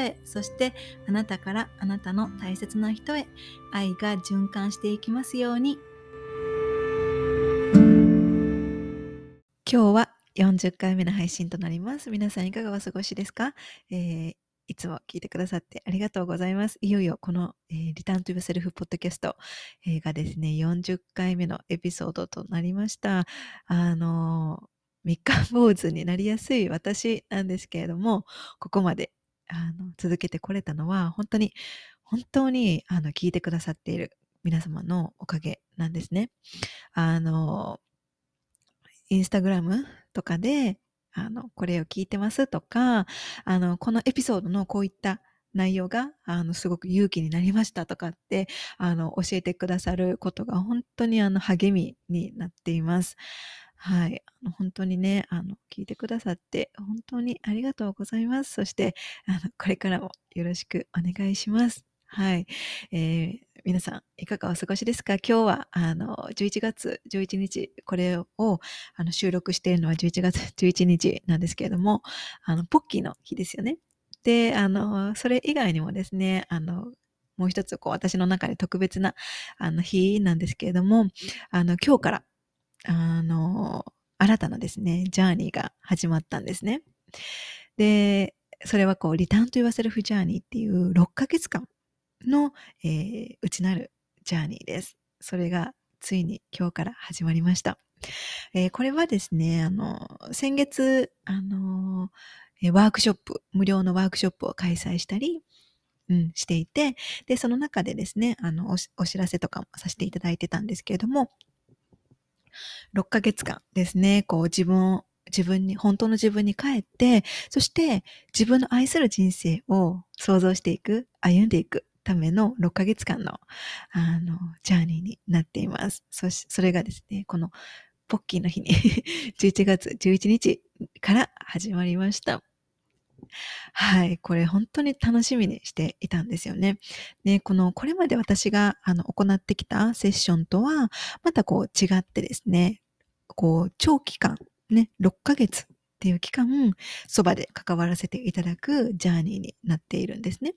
へそしてあなたからあなたの大切な人へ愛が循環していきますように今日は40回目の配信となります。皆さんいかがお過ごしですか、えー、いつも聞いてくださってありがとうございます。いよいよこの、えー、リターンとゥセルフポッドキャスト、えー、がですね、40回目のエピソードとなりました。あの三日坊主になりやすい私なんですけれども、ここまであの続けてこれたのは、本当に、本当にあの聞いてくださっている皆様のおかげなんですね。あの、インスタグラムとかで、あの、これを聞いてますとか、あの、このエピソードのこういった内容が、あの、すごく勇気になりましたとかって、あの、教えてくださることが本当にあの、励みになっています。はい。あの本当にね、あの、聞いてくださって、本当にありがとうございます。そして、あの、これからもよろしくお願いします。はい。えー、皆さん、いかがお過ごしですか？今日は、あの、11月11日、これを、あの、収録しているのは11月 11日なんですけれども、あの、ポッキーの日ですよね。で、あの、それ以外にもですね、あの、もう一つ、こう、私の中で特別な、あの、日なんですけれども、あの、今日から、あの、新たなですね、ジャーニーが始まったんですね。で、それはこう、リターンと言わせるフジャーニーっていう6ヶ月間の、えー、内なるジャーニーです。それがついに今日から始まりました。えー、これはですね、あの、先月、あの、ワークショップ、無料のワークショップを開催したり、うん、していて、で、その中でですね、あのお、お知らせとかもさせていただいてたんですけれども、6ヶ月間ですね、こう自分を、自分に、本当の自分に帰って、そして自分の愛する人生を想像していく、歩んでいく。ための6ヶ月間の、あの、ジャーニーになっています。そし、それがですね、このポッキーの日に 11月11日から始まりました。はい。これ本当に楽しみにしていたんですよね。で、この、これまで私があの行ってきたセッションとは、またこう違ってですね、こう、長期間、ね、6ヶ月っていう期間、そばで関わらせていただくジャーニーになっているんですね。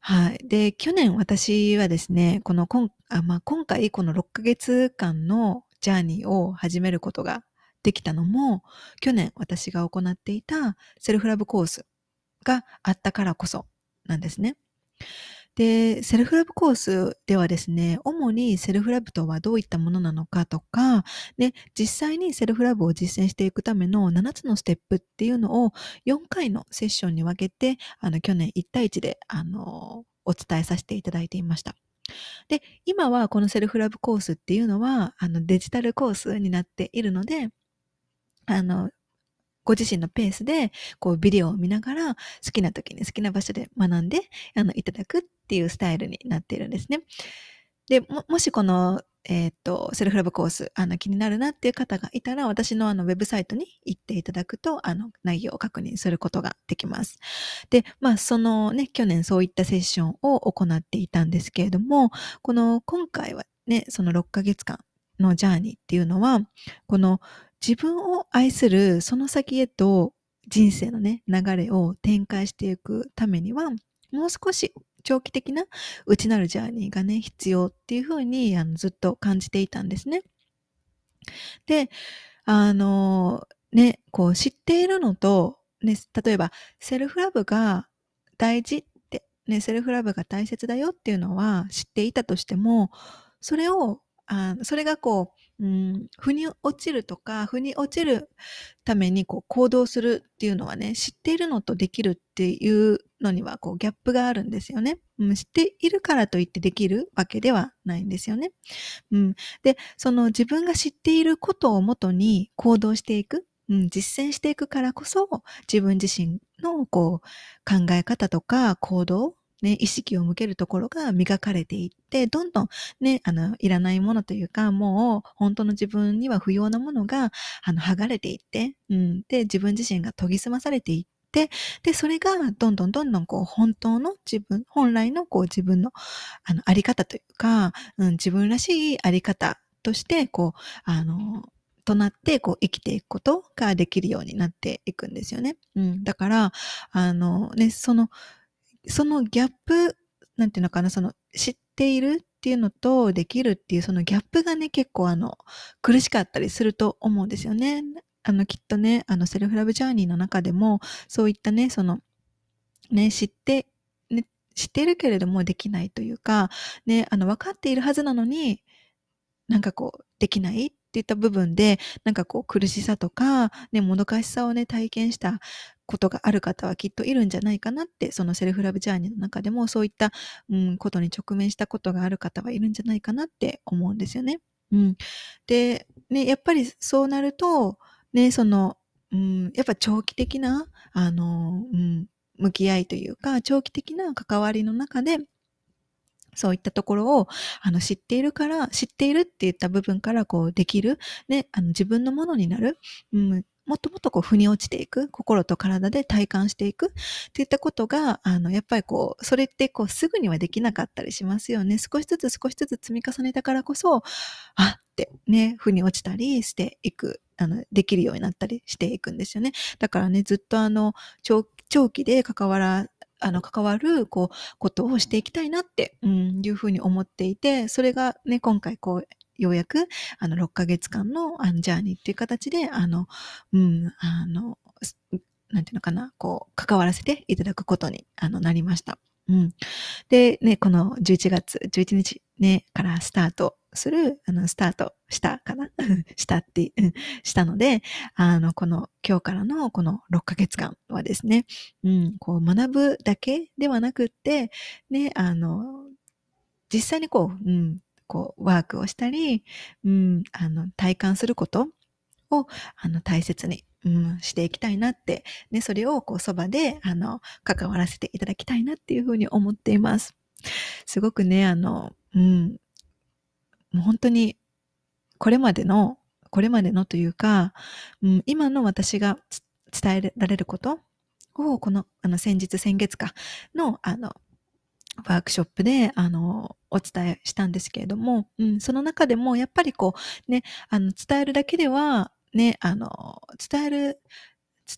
はい。で、去年私はですね、この今、あまあ、今回この6ヶ月間のジャーニーを始めることができたのも、去年私が行っていたセルフラブコースがあったからこそなんですね。で、セルフラブコースではですね、主にセルフラブとはどういったものなのかとか、ね、実際にセルフラブを実践していくための7つのステップっていうのを4回のセッションに分けて、あの、去年1対1で、あの、お伝えさせていただいていました。で、今はこのセルフラブコースっていうのは、あの、デジタルコースになっているので、あの、ご自身のペースで、こう、ビデオを見ながら、好きな時に好きな場所で学んで、あの、いただくっていうスタイルになっているんですね。で、も、もしこの、えっ、と、セルフラブコース、あの、気になるなっていう方がいたら、私のあの、ウェブサイトに行っていただくと、あの、内容を確認することができます。で、まあ、そのね、去年そういったセッションを行っていたんですけれども、この、今回はね、その6ヶ月間のジャーニーっていうのは、この自分を愛するその先へと人生のね、流れを展開していくためには、もう少し長期的な内なるジャーニーがね、必要っていうふうにあのずっと感じていたんですね。で、あの、ね、こう知っているのと、ね、例えばセルフラブが大事って、ね、セルフラブが大切だよっていうのは知っていたとしても、それを、あそれがこう、うん、腑に落ちるとか、腑に落ちるためにこう行動するっていうのはね、知っているのとできるっていうのにはこうギャップがあるんですよね。うん、知っているからといってできるわけではないんですよね。うん、で、その自分が知っていることをもとに行動していく。うん、実践していくからこそ、自分自身のこう考え方とか行動、ね、意識を向けるところが磨かれていって、どんどんね、あの、いらないものというか、もう本当の自分には不要なものが、あの、剥がれていって、うん、で、自分自身が研ぎ澄まされていって、で、それがどんどんどんどんこう本当の自分、本来のこう自分のあのあり方というか、うん、自分らしいあり方として、こう、あの、となって、こう、生きていくことができるようになっていくんですよね。うん。だから、あの、ね、その、そのギャップ、なんていうのかな、その、知っているっていうのと、できるっていう、そのギャップがね、結構あの、苦しかったりすると思うんですよね。あの、きっとね、あの、セルフラブジャーニーの中でも、そういったね、その、ね、知って、ね、知っているけれどもできないというか、ね、あの、分かっているはずなのに、なんかこう、できないっていった部分で、なんかこう苦しさとか、ね、もどかしさをね、体験したことがある方はきっといるんじゃないかなって、そのセルフラブジャーニーの中でもそういった、うん、ことに直面したことがある方はいるんじゃないかなって思うんですよね。うん。で、ね、やっぱりそうなると、ね、その、うん、やっぱ長期的な、あの、うん、向き合いというか、長期的な関わりの中で、そういったところを、あの、知っているから、知っているって言った部分から、こう、できる、ね、あの、自分のものになる、うん、もっともっとこう、腑に落ちていく、心と体で体感していく。っていったことが、あの、やっぱりこう、それってこう、すぐにはできなかったりしますよね。少しずつ少しずつ積み重ねたからこそ、あってね、腑に落ちたりしていく、あの、できるようになったりしていくんですよね。だからね、ずっとあの、長期で関わらあの、関わる、こう、ことをしていきたいなって、うん、いうふうに思っていて、それがね、今回、こう、ようやく、あの、6ヶ月間の、あの、ジャーニーっていう形で、あの、うん、あの、なんていうのかな、こう、関わらせていただくことに、あの、なりました。うん。で、ね、この11月11日ね、からスタートする、あの、スタートしたかな？したって、したので、あの、この今日からのこの6ヶ月間はですね、うん、こう学ぶだけではなくって、ね、あの、実際にこう、うん、こう、ワークをしたり、うん、あの、体感することを、あの、大切に、うん、していきたいなって、ね、それをこう、そばで、あの、関わらせていただきたいなっていうふうに思っています。すごくね、あの、うん、もう本当に、これまでの、これまでのというか、うん、今の私が伝えられることを、この、あの、先日、先月か、の、あの、ワークショップで、あの、お伝えしたんですけれども、うん、その中でも、やっぱりこう、ね、あの、伝えるだけでは、ね、あの、伝える、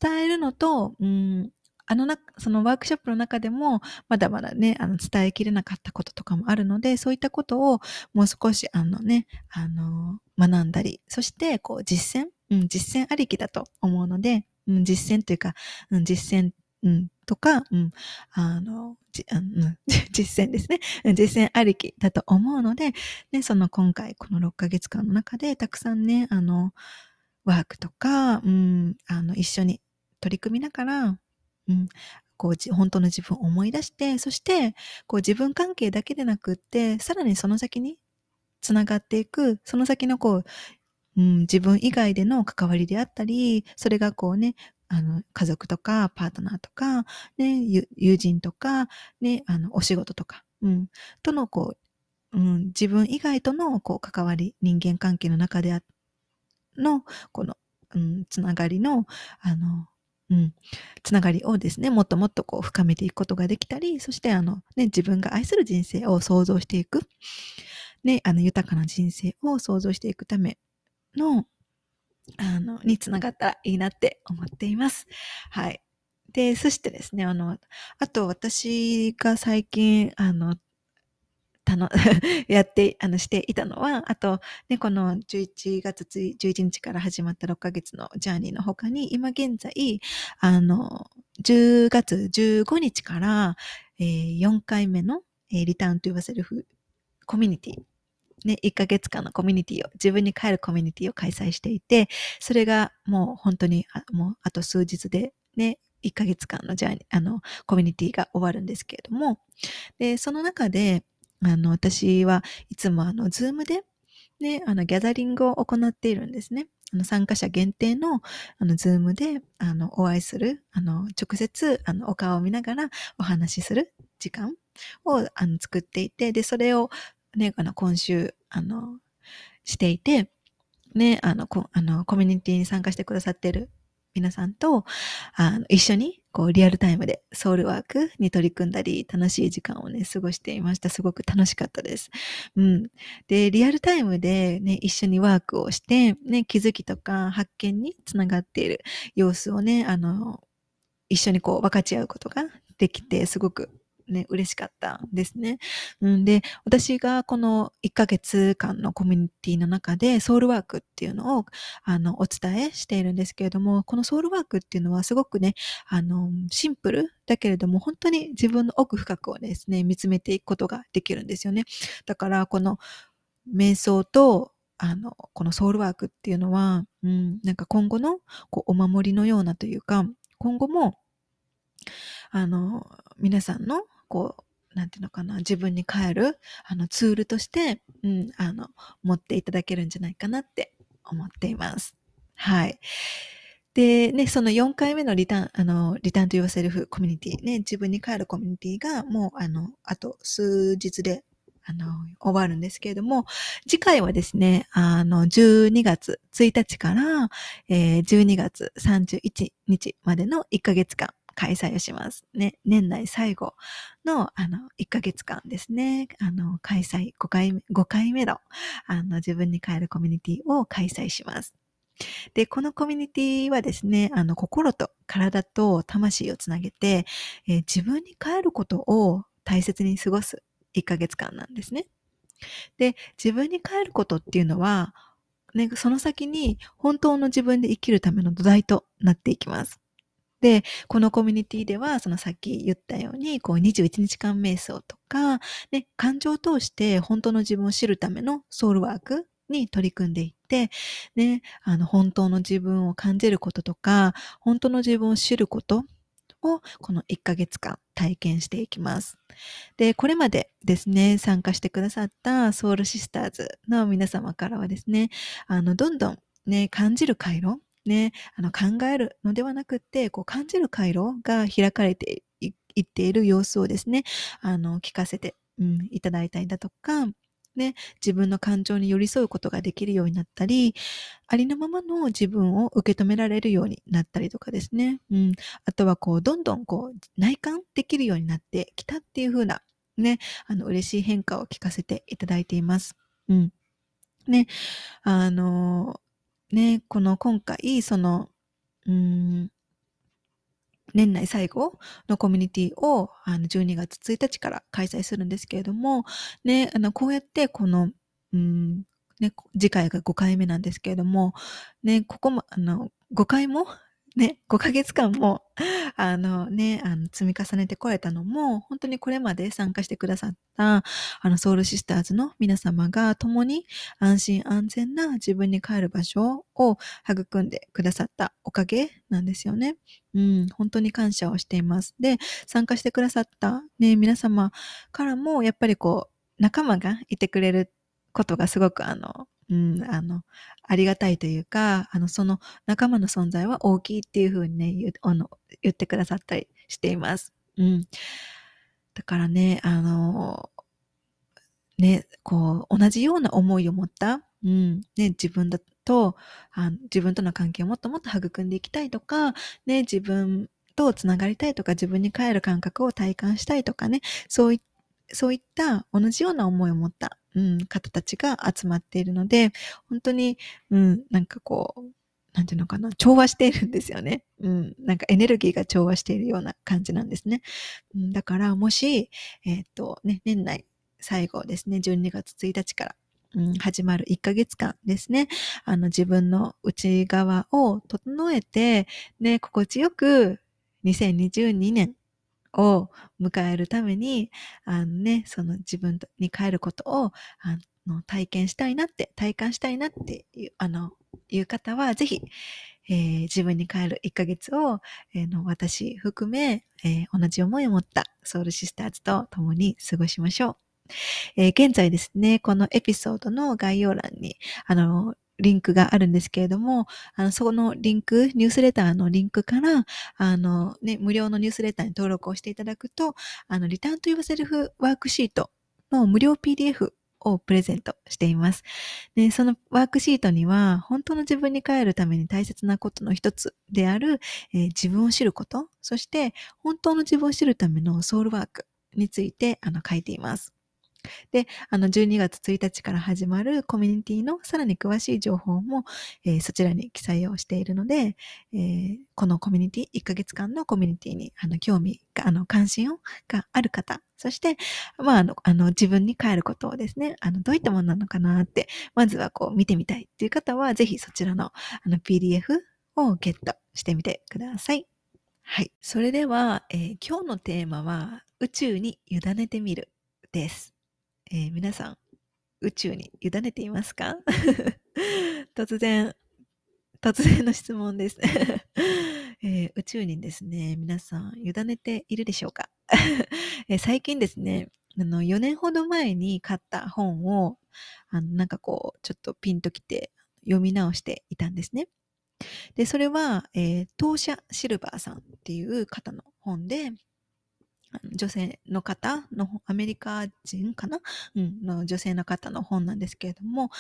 伝えるのと、うん、あのな、そのワークショップの中でも、まだまだね、あの、伝えきれなかったこととかもあるので、そういったことをもう少し、あのね、あの、学んだり、そして、こう、実践、うん、実践ありきだと思うので、うん、実践というか、うん、実践、うん、とか、うん、あの、じうん、実践ですね。実践ありきだと思うので、ね、その今回、この6ヶ月間の中で、たくさんね、あの、ワークとか、うん、あの、一緒に取り組みながら、うん、こう本当の自分を思い出して、そして、こう自分関係だけでなくって、さらにその先につながっていく、その先のこう、うん、自分以外での関わりであったり、それがこうね、あの、家族とか、パートナーとか、ね、友人とか、ね、あの、お仕事とか、うん、とのこう、うん、自分以外とのこう関わり、人間関係の中であの、この、うん、つながりの、あの、うん、つながりをですね、もっともっとこう深めていくことができたり、そしてあの、ね、自分が愛する人生を想像していく、ね、あの、豊かな人生を想像していくための、あの、につながったらいいなって思っています。はい。で、そしてですね、あの、あと私が最近、あの、たの やって、あの、していたのは、あと、ね、この11月11日から始まった6ヶ月のジャーニーの他に、今現在、あの、10月15日から、えー、4回目の、えー、リターントゥーバセルフコミュニティね、1ヶ月間のコミュニティを、自分に帰るコミュニティを開催していて、それがもう本当に、あもうあと数日でね、1ヶ月間のジャーニー、あの、コミュニティが終わるんですけれども、で、その中で、あの、私はいつもあの、ズームで、ね、あの、ギャザリングを行っているんですね。あの参加者限定の、あの、ズームで、あの、お会いする、あの、直接、あの、お顔を見ながらお話しする時間を、あの、作っていて、で、それを、ね、あの、今週、あの、していて、ね、あの、こあのコミュニティに参加してくださっている皆さんと、あの、一緒に、こう、リアルタイムでソウルワークに取り組んだり、楽しい時間をね、過ごしていました。すごく楽しかったです。うん。で、リアルタイムでね、一緒にワークをして、ね、気づきとか発見につながっている様子をね、あの、一緒にこう分かち合うことができて、すごくね、嬉しかったんですね。うんで、私がこの1ヶ月間のコミュニティの中でソウルワークっていうのを、あの、お伝えしているんですけれども、このソウルワークっていうのはすごくね、あの、シンプルだけれども、本当に自分の奥深くをですね、見つめていくことができるんですよね。だから、この瞑想と、あの、このソウルワークっていうのは、うん、なんか今後のこうお守りのようなというか、今後も、あの、皆さんのこう、なんていうのかな、自分に変える、あの、ツールとして、うん、あの、持っていただけるんじゃないかなって思っています。はい。で、ね、その4回目のリターン、あの、リターンと言わせるコミュニティ、ね、自分に帰るコミュニティが、もう、あの、あと数日で、あの、終わるんですけれども、次回はですね、あの、12月1日から、えー、12月31日までの1ヶ月間、開催をします。ね、年内最後の、あの、1ヶ月間ですね、あの、開催、5回目、5回目の、あの、自分に帰るコミュニティを開催します。で、このコミュニティはですね、あの、心と体と魂をつなげて、えー、自分に帰ることを大切に過ごす1ヶ月間なんですね。で、自分に帰ることっていうのは、ね、その先に本当の自分で生きるための土台となっていきます。で、このコミュニティでは、そのさっき言ったように、こう21日間瞑想とか、ね、感情を通して本当の自分を知るためのソウルワークに取り組んでいって、ね、あの、本当の自分を感じることとか、本当の自分を知ることを、この1ヶ月間体験していきます。で、これまでですね、参加してくださったソウルシスターズの皆様からはですね、あの、どんどんね、感じる回路、ね、あの考えるのではなくて、こう感じる回路が開かれていっている様子をですね、あの聞かせて、うん、いただいたりだとか、ね、自分の感情に寄り添うことができるようになったり、ありのままの自分を受け止められるようになったりとかですね。うん。あとはこう、どんどんこう、内観できるようになってきたっていう風な、ね、あの、嬉しい変化を聞かせていただいています。うん。ね、あの、ね、この今回、その、うん、年内最後のコミュニティをあの12月1日から開催するんですけれども、ね、あのこうやってこの、うんね、次回が5回目なんですけれども、ね、ここも、あの、5回もね、5ヶ月間も、あのね、あの積み重ねてこられたのも、本当にこれまで参加してくださった、あのソウルシスターズの皆様が共に安心安全な自分に帰る場所を育んでくださったおかげなんですよね。うん、本当に感謝をしています。で、参加してくださったね、皆様からも、やっぱりこう、仲間がいてくれることがすごくあの、うん、あの、ありがたいというか、あの、その仲間の存在は大きいっていうふうにね、言あの言ってくださったりしています。うん。だからね、あの、ね、こう、同じような思いを持った、うん、ね、自分だとあ、自分との関係をもっともっと育んでいきたいとか、ね、自分とつながりたいとか、自分に帰る感覚を体感したいとかね、そういそういった同じような思いを持った、うん、方たちが集まっているので、本当に、うん、なんかこう、なんていうのかな、調和しているんですよね。うん、なんかエネルギーが調和しているような感じなんですね。うん、だから、もし、えー、っと、ね、年内最後ですね、12月1日から、うん、始まる1ヶ月間ですね。あの、自分の内側を整えて、ね、心地よく2022年を迎えるために、あのね、その自分に帰ることを、あの体験したいなって、体感したいなっていう、あの、いう方は、ぜひ、えー、自分に帰る1ヶ月を、えー、の私含め、えー、同じ思いを持ったソウルシスターズと共に過ごしましょう。え、現在ですね、このエピソードの概要欄に、あの、リンクがあるんですけれども、あの、そこのリンク、ニュースレターのリンクから、あの、ね、無料のニュースレターに登録をしていただくと、あの、リターンと y セルフワークシートの無料 PDF をプレゼントしています。で、そのワークシートには、本当の自分に帰るために大切なことの一つである、えー、自分を知ること、そして本当の自分を知るためのソウルワークについてあの書いています。で、あの、12月1日から始まるコミュニティのさらに詳しい情報も、えー、そちらに記載をしているので、えー、このコミュニティ、1ヶ月間のコミュニティに、あの、興味が、あの、関心を、がある方、そして、まあ、あの、あの、自分に帰ることをですね、あの、どういったものなのかなって、まずはこう、見てみたいっていう方は、ぜひそちらの、あの、PDF をゲットしてみてください。はい。それでは、えー、今日のテーマは、宇宙に委ねてみるです。えー、皆さん、宇宙に委ねていますか？突然、突然の質問です、えー、宇宙にですね、皆さん委ねているでしょうか、えー、最近ですね、あの、4年ほど前に買った本を、あの、なんかこう、ちょっとピンときて読み直していたんですね。で、それは、えー、当社シルバーさんっていう方の本で、女性の方の、アメリカ人かな？うん、の女性の方の本なんですけれども、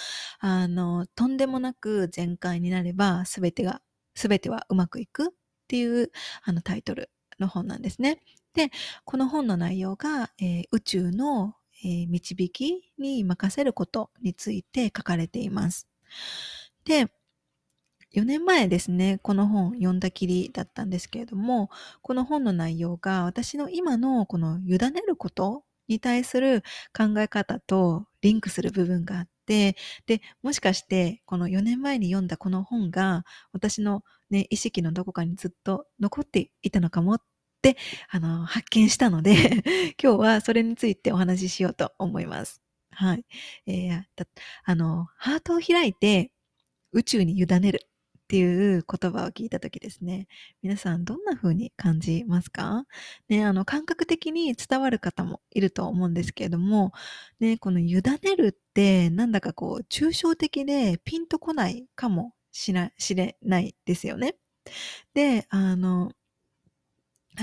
あの、とんでもなく全開になれば、すべてが、すべてはうまくいくっていう、あの、タイトルの本なんですね。で、この本の内容が、えー、宇宙の、えー、導きに任せることについて書かれています。で、4年前ですね、この本読んだきりだったんですけれども、この本の内容が私の今のこの委ねることに対する考え方とリンクする部分があって、で、もしかしてこの4年前に読んだこの本が私のね、意識のどこかにずっと残っていたのかもって、あの、発見したので 今日はそれについてお話ししようと思います。はい。えー、あの、ハートを開いて宇宙に委ねるっていう言葉を聞いたときですね、皆さんどんな風に感じますか？ね、あの、感覚的に伝わる方もいると思うんですけれども、ね、この委ねるってなんだかこう、抽象的でピンとこないかもしれないですよね。で、あの、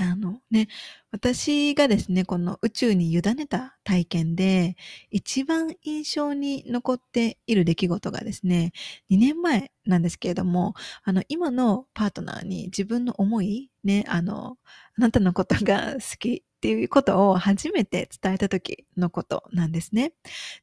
あのね、私がですね、この宇宙に委ねた体験で、一番印象に残っている出来事がですね、2年前なんですけれども、あの、今のパートナーに自分の思い、ね、あの、あなたのことが好きっていうことを初めて伝えた時のことなんですね。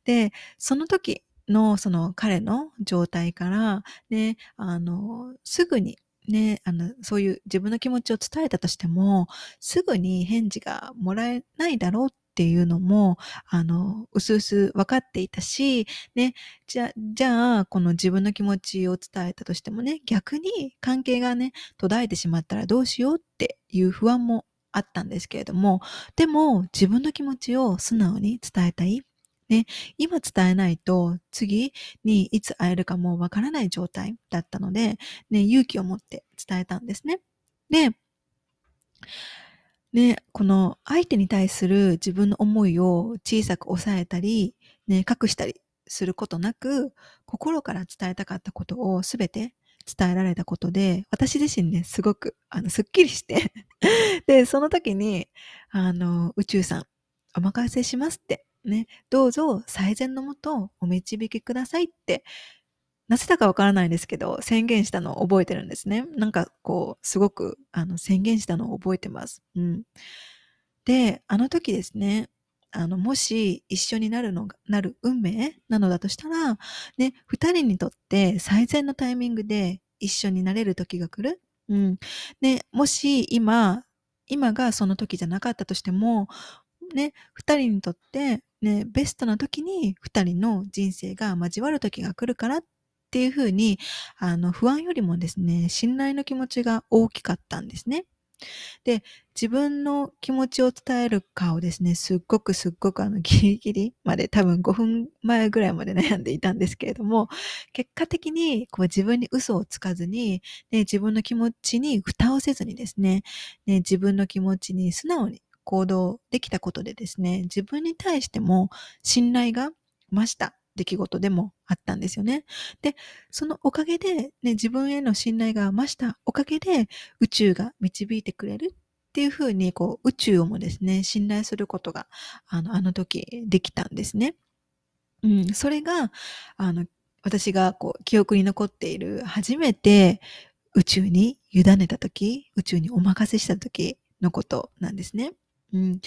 で、その時のその彼の状態から、ね、あの、すぐにね、あの、そういう自分の気持ちを伝えたとしても、すぐに返事がもらえないだろうっていうのも、あの、うすうす分かっていたし、ね、じゃ、じゃあ、この自分の気持ちを伝えたとしてもね、逆に関係がね、途絶えてしまったらどうしようっていう不安もあったんですけれども、でも自分の気持ちを素直に伝えたい。ね、今伝えないと次にいつ会えるかもわからない状態だったので、ね、勇気を持って伝えたんですね。で、ね、この相手に対する自分の思いを小さく抑えたり、ね、隠したりすることなく、心から伝えたかったことをすべて伝えられたことで、私自身ね、すごく、あの、すっきりしてで、その時に、あの、宇宙さん、お任せしますってね、どうぞ最善のもとお導きくださいって、なぜだかわからないんですけど、宣言したのを覚えてるんですね。なんかこう、すごくあの宣言したのを覚えてます。うん。で、あの時ですね、あの、もし一緒になるのが、なる運命なのだとしたら、ね、二人にとって最善のタイミングで一緒になれる時が来る。うん。で、もし今、今がその時じゃなかったとしても、ね、二人にとってね、ベストな時に二人の人生が交わる時が来るからっていうふうに、あの、不安よりもですね、信頼の気持ちが大きかったんですね。で、自分の気持ちを伝えるかをですね、すっごくすっごくあのギリギリまで多分5分前ぐらいまで悩んでいたんですけれども、結果的にこう自分に嘘をつかずに、ね、自分の気持ちに蓋をせずにですね、ね自分の気持ちに素直に行動できたことでですね、自分に対しても信頼が増した出来事でもあったんですよね。で、そのおかげで、ね、自分への信頼が増したおかげで宇宙が導いてくれるっていうふうに、こう、宇宙をもですね、信頼することが、あの、あの時できたんですね。うん、それが、あの、私がこう、記憶に残っている初めて宇宙に委ねた時、宇宙にお任せした時のことなんですね。うん。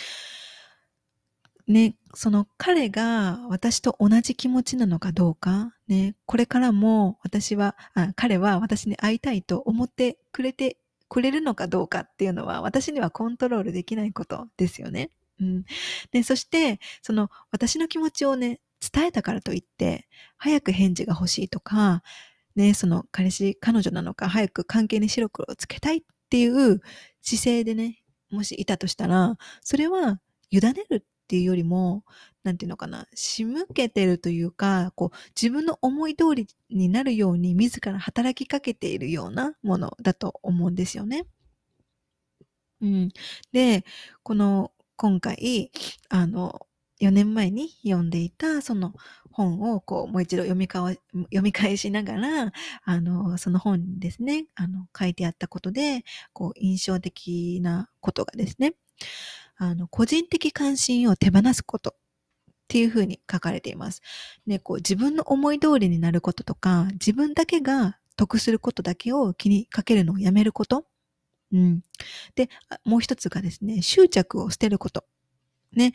ね、その彼が私と同じ気持ちなのかどうか、ね、これからも私は、あ彼は私に会いたいと思ってくれてくれるのかどうかっていうのは私にはコントロールできないことですよね。うん。で、そして、その私の気持ちをね、伝えたからといって、早く返事が欲しいとか、ね、その彼氏、彼女なのか、早く関係に白黒をつけたいっていう姿勢でね、もしいたとしたら、それは委ねるっていうよりも、なんていうのかな、仕向けてるというか、こう、自分の思い通りになるように自ら働きかけているようなものだと思うんですよね。うん。で、この、今回、あの、4年前に読んでいたその本をこうもう一度読みかわ読み返しながら、あの、その本にですね、あの、書いてあったことで、こう印象的なことがですね、あの、個人的関心を手放すことっていうふうに書かれています。ね、こう自分の思い通りになることとか、自分だけが得することだけを気にかけるのをやめること。うん。で、もう一つがですね、執着を捨てること。ね、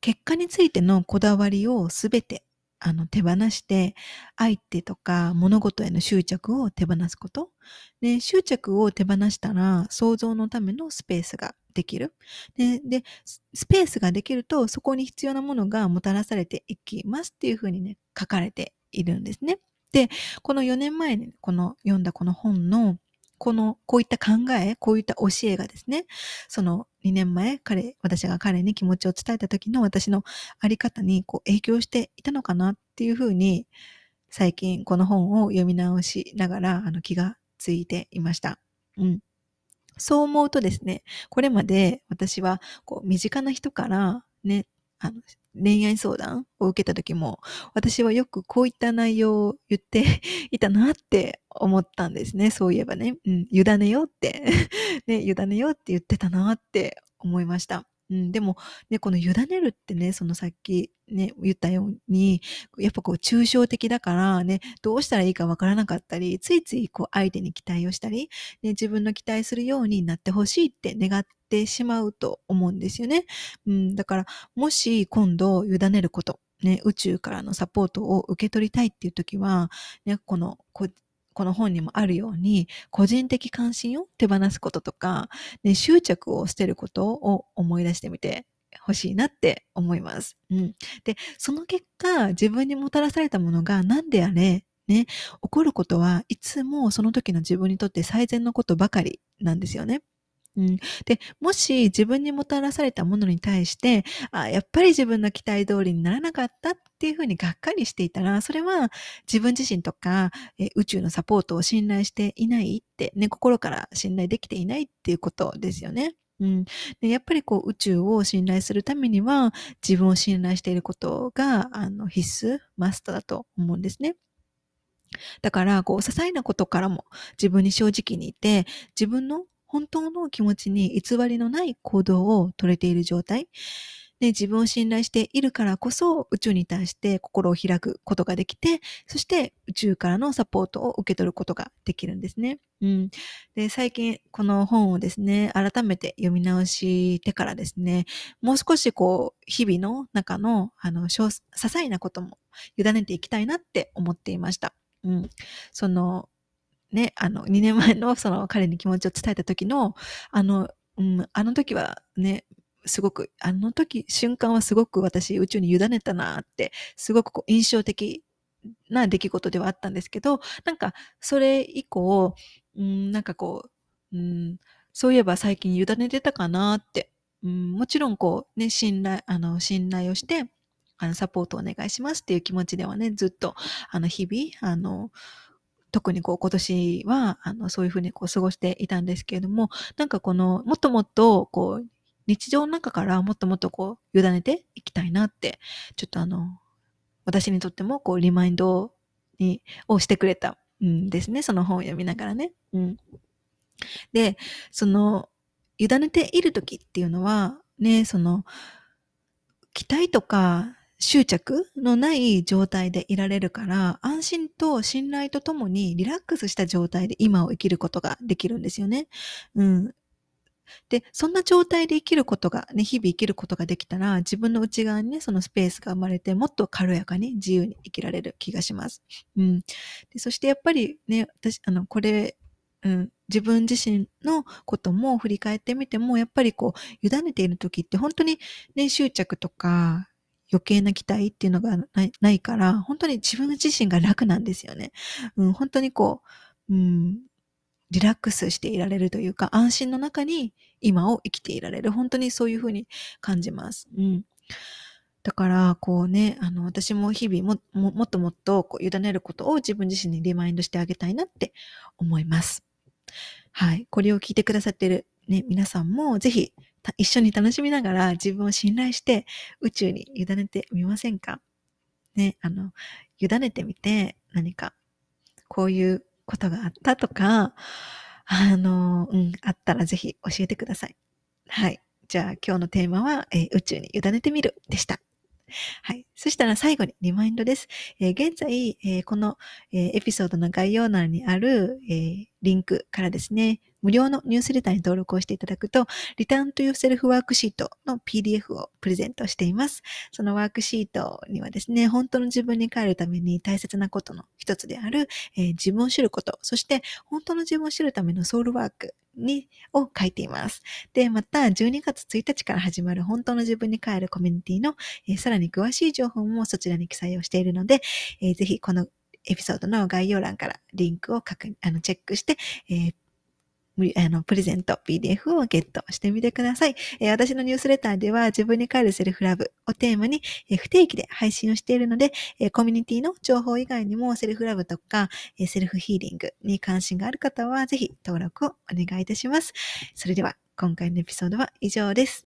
結果についてのこだわりをすべてあの手放して、相手とか物事への執着を手放すこと。で、執着を手放したら、想像のためのスペースができる。で、でスペースができると、そこに必要なものがもたらされていきますっていうふうにね、書かれているんですね。で、この4年前にこの読んだこの本のこの、こういった考え、こういった教えがですね、その2年前、彼、私が彼に気持ちを伝えた時の私のあり方にこう影響していたのかなっていうふうに、最近この本を読み直しながら、あの気がついていました。うん。そう思うとですね、これまで私はこう身近な人からね、あの恋愛相談を受けた時も、私はよくこういった内容を言って いたなって思ったんですね。そういえばね。うん、委ねようって ね、委ねようって言ってたなって思いました。うん、でも、ね、この委ねるってね、そのさっきね、言ったように、やっぱこう抽象的だからね、どうしたらいいかわからなかったり、ついついこう相手に期待をしたり、ね、自分の期待するようになってほしいって願ってしまうと思うんですよね。うん、だから、もし今度委ねること、ね、宇宙からのサポートを受け取りたいっていう時は、ね、このここの本にもあるように、個人的関心を手放すこととか、ね、執着を捨てることを思い出してみて欲しいなって思います。うん。で、その結果、自分にもたらされたものが何であれ、ね、起こることはいつもその時の自分にとって最善のことばかりなんですよね。うん、で、もし自分にもたらされたものに対して、あ、やっぱり自分の期待通りにならなかったっていうふうにがっかりしていたら、それは自分自身とか、え宇宙のサポートを信頼していないって、ね、心から信頼できていないっていうことですよね。うん、でやっぱりこう宇宙を信頼するためには自分を信頼していることがあの必須、マストだと思うんですね。だから、こう、些細なことからも自分に正直にいて、自分の本当の気持ちに偽りのない行動を取れている状態。で、自分を信頼しているからこそ宇宙に対して心を開くことができて、そして宇宙からのサポートを受け取ることができるんですね。うん。で、最近この本をですね、改めて読み直してからですね、もう少しこう、日々の中の、あの、些細なことも委ねていきたいなって思っていました。うん。その、ね、あの、2年前のその彼に気持ちを伝えた時の、あの、うん、あの時はね、すごく、あの時、瞬間はすごく私宇宙に委ねたなって、すごくこう印象的な出来事ではあったんですけど、なんかそれ以降、うん、なんかこう、うん、そういえば最近委ねてたかなって、うん、もちろんこうね、信頼、あの、信頼をして、あの、サポートお願いしますっていう気持ちではね、ずっと、あの、日々、あの、特にこう今年は、あの、そういうふうにこう過ごしていたんですけれども、なんかこの、もっともっと、こう、日常の中からもっともっとこう、委ねていきたいなって、ちょっとあの、私にとってもこうリマインドにをしてくれたんですね。その本を読みながらね。うん、で、その、委ねている時っていうのは、ね、その、期待とか執着のない状態でいられるから、安心と信頼とともにリラックスした状態で今を生きることができるんですよね。うん。で、そんな状態で生きることが、ね、日々生きることができたら、自分の内側にね、そのスペースが生まれて、もっと軽やかに自由に生きられる気がします。うん。でそしてやっぱりね、私、あの、これ、うん、自分自身のことも振り返ってみても、やっぱりこう、委ねている時って本当にね、執着とか、余計な期待っていうのがないから、本当に自分自身が楽なんですよね。うん、本当にこう、うん、リラックスしていられるというか、安心の中に今を生きていられる。本当にそういうふうに感じます。うん。だから、こうね、あの、私も日々も、ももっともっとこう委ねることを自分自身にリマインドしてあげたいなって思います。はい。これを聞いてくださってるね、皆さんもぜひ一緒に楽しみながら自分を信頼して宇宙に委ねてみませんか？ね、あの、委ねてみて何かこういうことがあったとか、あの、うん、あったらぜひ教えてください。はい。じゃあ今日のテーマは、えー、宇宙に委ねてみるでした。はい。そしたら最後にリマインドです。えー、現在、えー、この、え、エピソードの概要欄にある、えリンクからですね、無料のニュースレターに登録をしていただくと、リターンというセルフワークシートの PDF をプレゼントしています。そのワークシートにはですね、本当の自分に帰るために大切なことの一つである、えー、自分を知ること、そして本当の自分を知るためのソウルワークに、を書いています。で、また、12月1日から始まる本当の自分に帰るコミュニティの、えー、さらに詳しい情報もそちらに記載をしているので、えー、ぜひこのエピソードの概要欄からリンクを確あのチェックして、えーあの、プレゼント、PDF をゲットしてみてください。えー、私のニュースレターでは自分に帰るセルフラブをテーマに、えー、不定期で配信をしているので、えー、コミュニティの情報以外にもセルフラブとか、えセルフヒーリングに関心がある方はぜひ登録をお願いいたします。それでは今回のエピソードは以上です。